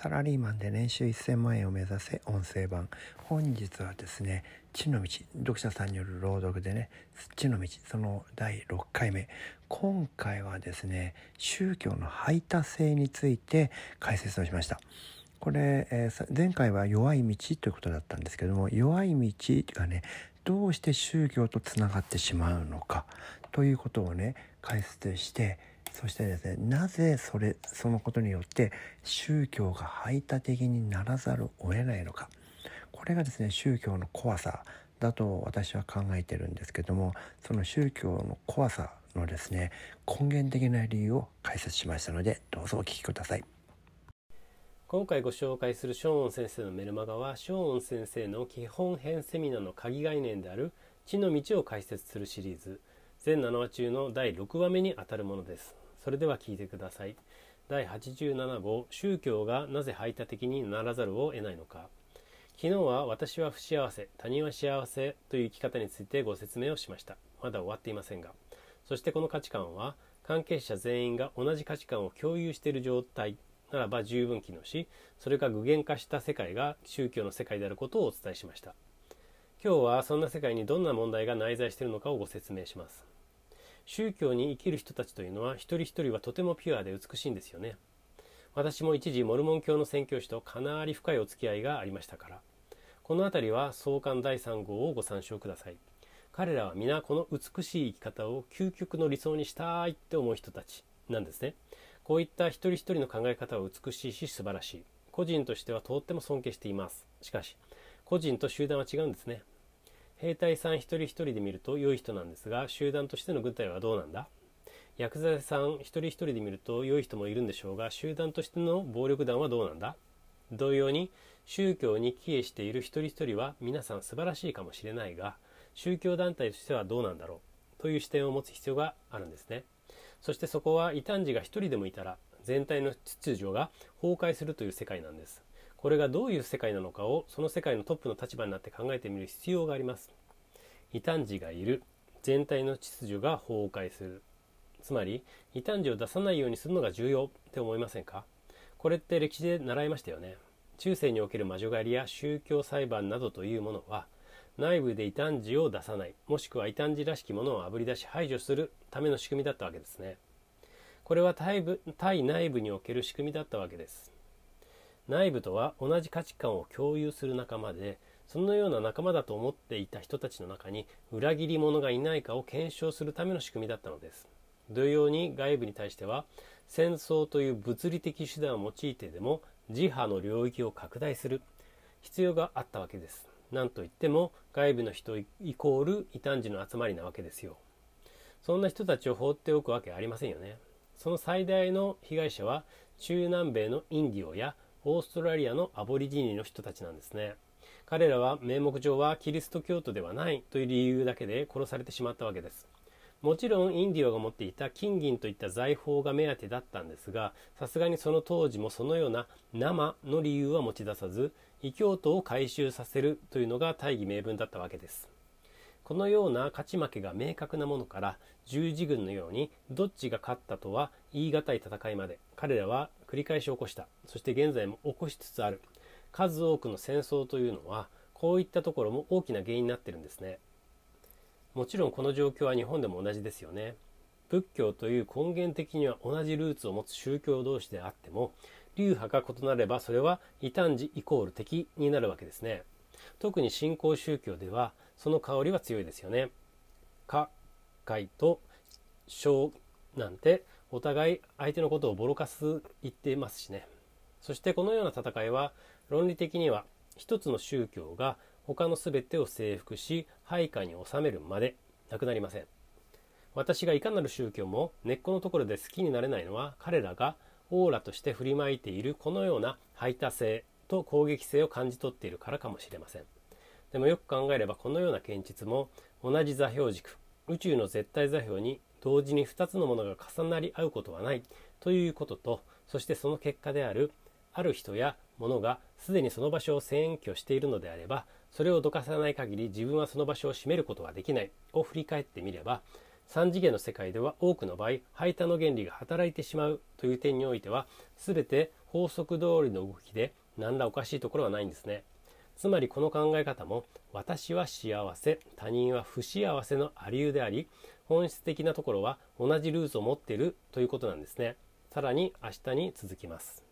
サラリーマンで年収1000万円を目指せ音声版。本日はですね地の道読者さんによる朗読でね地の道その第6回目。今回はですね宗教の排他性について解説をしました。これ、えー、前回は弱い道ということだったんですけども弱い道がねどうして宗教とつながってしまうのかということをね解説してそしてですねなぜそれそのことによって宗教が排他的にならざるを得ないのか。これがですね宗教の怖さだと私は考えてるんですけどもその宗教の怖さのですね根源的な理由を解説しましたのでどうぞお聞きください。今回ご紹介するショーン先生のメルマガはショーン先生の基本編セミナーの鍵概念である地の道を解説するシリーズ。全7話中の第6話目にあたるものです。それでは聞いてください。第87号宗教がなぜ排他的にならざるを得ないのか。昨日は私は不幸せ他人は幸せという生き方についてご説明をしました。まだ終わっていませんが。そしてこの価値観は関係者全員が同じ価値観を共有している状態ならば十分機能しそれが具現化した世界が宗教の世界であることをお伝えしました。今日はそんな世界にどんな問題が内在しているのかをご説明します。宗教に生きる人たちというのは一人一人はとてもピュアで美しいんですよね。私も一時モルモン教の宣教師とかなり深いお付き合いがありましたから。この辺りは創刊第3号をご参照ください。彼らは皆この美しい生き方を究極の理想にしたいって思う人たちなんですね。こういった一人一人の考え方は美しいし素晴らしい。個人としてはとっても尊敬しています。しかし個人と集団は違うんですね。兵隊さん一人一人で見ると良い人なんですが集団としての軍隊はどうなんだ？薬剤さん一人一人で見ると良い人もいるんでしょうが集団としての暴力団はどうなんだ？同様に宗教に帰依している一人一人は皆さん素晴らしいかもしれないが宗教団体としてはどうなんだろう？という視点を持つ必要があるんですね。そしてそこは異端児が一人でもいたら全体の秩序が崩壊するという世界なんです。これがどういう世界なのかをその世界のトップの立場になって考えてみる必要があります。異端児がいる。全体の秩序が崩壊する。つまり異端児を出さないようにするのが重要。って思いませんか？これって歴史で習いましたよね。中世における魔女狩りや宗教裁判などというものは内部で異端児を出さない。もしくは異端児らしきものをあぶり出し排除する。ための仕組みだったわけですね。これは対部対内部における仕組みだったわけです。内部とは同じ価値観を共有する仲間でそのような仲間だと思っていた人たちの中に裏切り者がいないかを検証するための仕組みだったのです。同様に外部に対しては戦争という物理的手段を用いてでも自派の領域を拡大する必要があったわけです。何といっても外部の人イコール異端児の集まりなわけですよ。そんな人たちを放っておくわけありませんよね。その最大の被害者は中南米のインディオやオーストラリアのアボリジニの人たちなんですね。彼らは名目上はキリスト教徒ではないという理由だけで殺されてしまったわけです。もちろんインディオが持っていた金銀といった財宝が目当てだったんですがさすがにその当時もそのような生の理由は持ち出さず異教徒を回収させるというのが大義名分だったわけです。このような勝ち負けが明確なものから十字軍のようにどっちが勝ったとは言い難い戦いまで彼らは繰り返し起こした。そして現在も起こしつつある。数多くの戦争というのはこういったところも大きな原因になってるんですね。もちろんこの状況は日本でも同じですよね。仏教という根源的には同じルーツを持つ宗教同士であっても流派が異なればそれは異端児イコール敵になるわけですね。特に信仰宗教ではその香りは強いですよね。か、いと、小なんてお互い相手のことをボロカス言ってますしね。そしてこのような戦いは論理的には一つの宗教が他の全てを征服し配下に収めるまでなくなりません。私がいかなる宗教も根っこのところで好きになれないのは彼らがオーラとして振りまいているこのような排他性と攻撃性を感じ取っているからかもしれません。でもよく考えればこのような見実も同じ座標軸宇宙の絶対座標に同時に2つのものが重なり合うことはない。ということとそしてその結果であるある人や物がすでにその場所を占拠しているのであればそれをどかさない限り自分はその場所を占めることができない。を振り返ってみれば3次元の世界では多くの場合排他の原理が働いてしまう。という点においては全て法則通りの動きで何らおかしいところはないんですね。つまりこの考え方も私は幸せ他人は不幸せのありゆうであり本質的なところは同じルーツを持っているということなんですね。さらに明日に続きます。